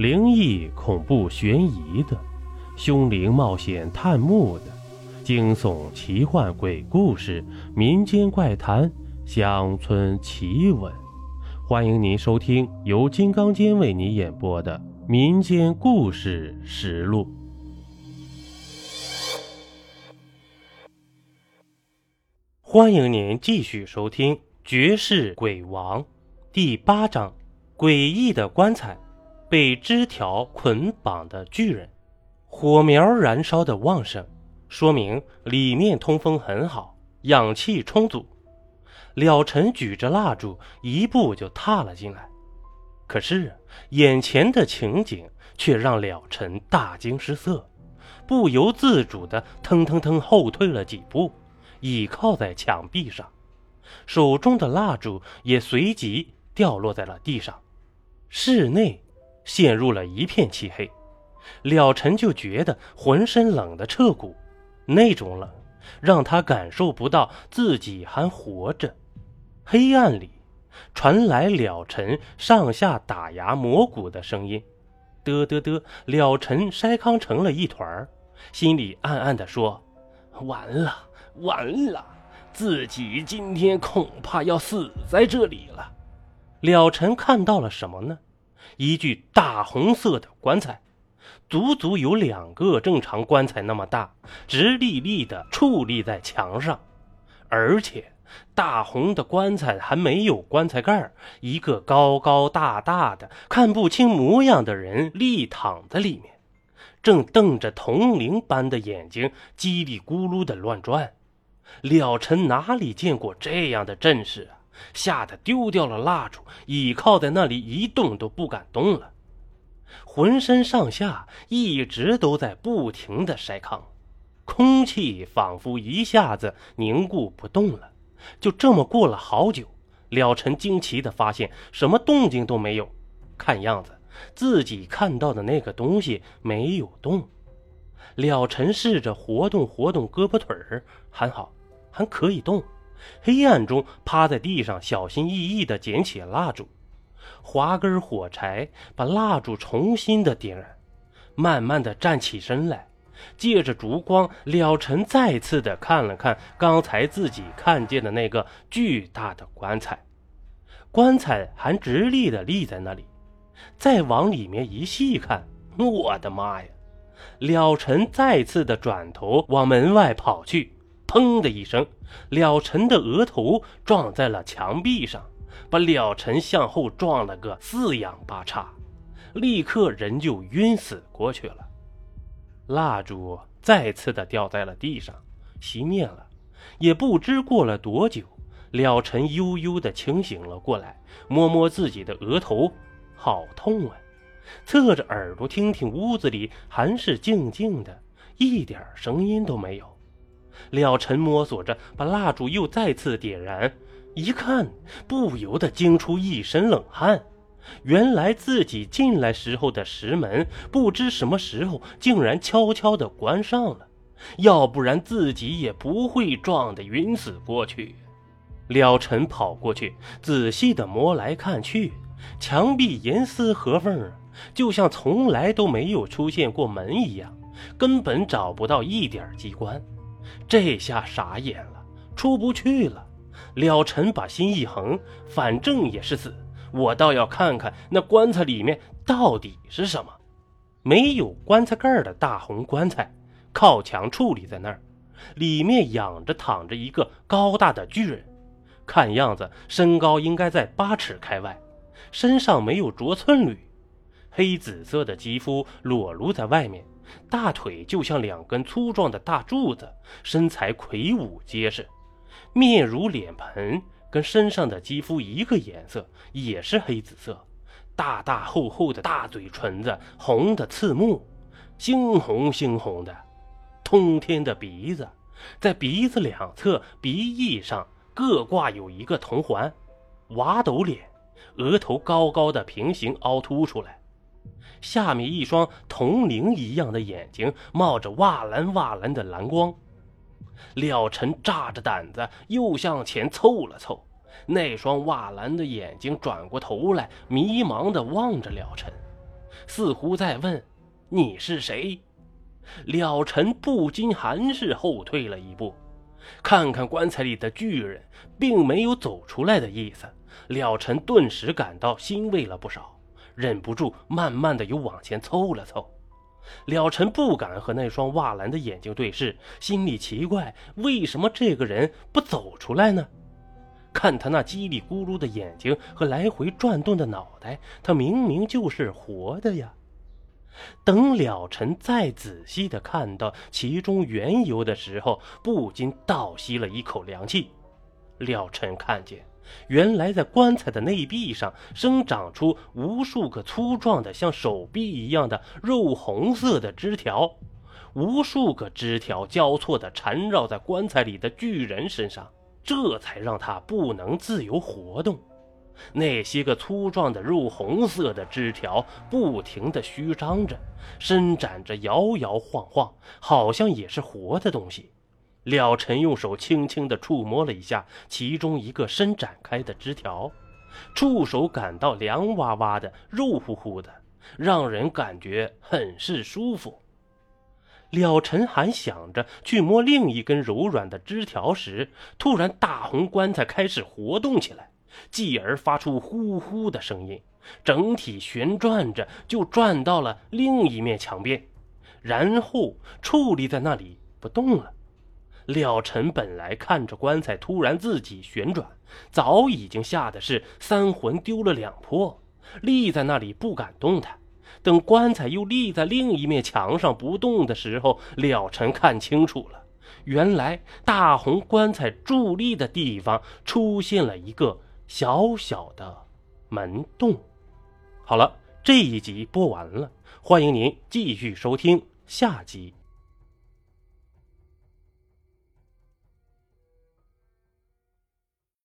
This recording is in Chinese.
灵异、恐怖、悬疑的，凶灵冒险探墓的，惊悚、奇幻、鬼故事、民间怪谈、乡村奇闻。欢迎您收听由金刚间为你演播的《民间故事实录》。欢迎您继续收听《绝世鬼王》第八章：诡异的棺材。被枝条捆绑的巨人，火苗燃烧的旺盛，说明里面通风很好，氧气充足。了尘举着蜡烛，一步就踏了进来。可是眼前的情景却让了尘大惊失色，不由自主的腾腾腾后退了几步，倚靠在墙壁上，手中的蜡烛也随即掉落在了地上。室内。陷入了一片漆黑，了尘就觉得浑身冷得彻骨，那种冷让他感受不到自己还活着。黑暗里传来了尘上下打牙磨骨的声音，嘚嘚嘚，了尘筛糠成了一团儿心里暗暗地说：“完了，完了，自己今天恐怕要死在这里了。”了尘看到了什么呢？一具大红色的棺材，足足有两个正常棺材那么大，直立立的矗立在墙上，而且大红的棺材还没有棺材盖一个高高大大的、看不清模样的人立躺在里面，正瞪着铜铃般的眼睛，叽里咕噜的乱转。了尘哪里见过这样的阵势啊！吓得丢掉了蜡烛，倚靠在那里一动都不敢动了，浑身上下一直都在不停的筛糠，空气仿佛一下子凝固不动了。就这么过了好久，了尘惊奇的发现什么动静都没有，看样子自己看到的那个东西没有动。了尘试着活动活动胳膊腿儿，还好，还可以动。黑暗中，趴在地上，小心翼翼地捡起蜡烛，划根火柴，把蜡烛重新的点燃，慢慢的站起身来，借着烛光，了尘再次的看了看刚才自己看见的那个巨大的棺材，棺材还直立的立在那里，再往里面一细看，我的妈呀！了尘再次的转头往门外跑去。砰的一声，了尘的额头撞在了墙壁上，把了尘向后撞了个四仰八叉，立刻人就晕死过去了。蜡烛再次的掉在了地上，熄灭了。也不知过了多久，了尘悠悠的清醒了过来，摸摸自己的额头，好痛啊！侧着耳朵听听，屋子里还是静静的，一点声音都没有。了尘摸索着把蜡烛又再次点燃，一看不由得惊出一身冷汗。原来自己进来时候的石门，不知什么时候竟然悄悄地关上了，要不然自己也不会撞得晕死过去。了尘跑过去，仔细地摸来看去，墙壁严丝合缝，就像从来都没有出现过门一样，根本找不到一点机关。这下傻眼了，出不去了。了尘把心一横，反正也是死，我倒要看看那棺材里面到底是什么。没有棺材盖的大红棺材，靠墙矗立在那儿，里面仰着躺着一个高大的巨人，看样子身高应该在八尺开外，身上没有着寸缕，黑紫色的肌肤裸露在外面。大腿就像两根粗壮的大柱子，身材魁梧结实，面如脸盆，跟身上的肌肤一个颜色，也是黑紫色。大大厚厚的大嘴唇子红的刺目，猩红猩红的，通天的鼻子，在鼻子两侧鼻翼上各挂有一个铜环，娃斗脸，额头高高的平行凹凸出来。下面一双铜铃一样的眼睛冒着瓦蓝瓦蓝的蓝光，了尘炸着胆子又向前凑了凑，那双瓦蓝的眼睛转过头来，迷茫地望着了尘。似乎在问：“你是谁？”了尘不禁还是后退了一步，看看棺材里的巨人，并没有走出来的意思。了尘顿时感到欣慰了不少，忍不住慢慢的又往前凑了凑。了尘不敢和那双瓦蓝的眼睛对视，心里奇怪，为什么这个人不走出来呢？看他那叽里咕噜的眼睛和来回转动的脑袋，他明明就是活的呀！等了尘再仔细的看到其中缘由的时候，不禁倒吸了一口凉气。了尘看见，原来在棺材的内壁上生长出无数个粗壮的像手臂一样的肉红色的枝条，无数个枝条交错的缠绕在棺材里的巨人身上。这才让他不能自由活动。那些个粗壮的肉红色的枝条不停地虚张着，伸展着，摇摇晃晃，好像也是活的东西。了尘用手轻轻地触摸了一下其中一个伸展开的枝条，触手感到凉哇哇的、肉乎乎的，让人感觉很是舒服。了尘还想着去摸另一根柔软的枝条时，突然大红棺材开始活动起来，继而发出呼呼的声音，整体旋转着就转到了另一面墙边，然后矗立在那里不动了。了尘本来看着棺材突然自己旋转，早已经吓得是三魂丢了两魄，立在那里不敢动弹。等棺材又立在另一面墙上不动的时候，了尘看清楚了，原来大红棺材伫立的地方出现了一个小小的门洞。好了，这一集播完了，欢迎您继续收听下集。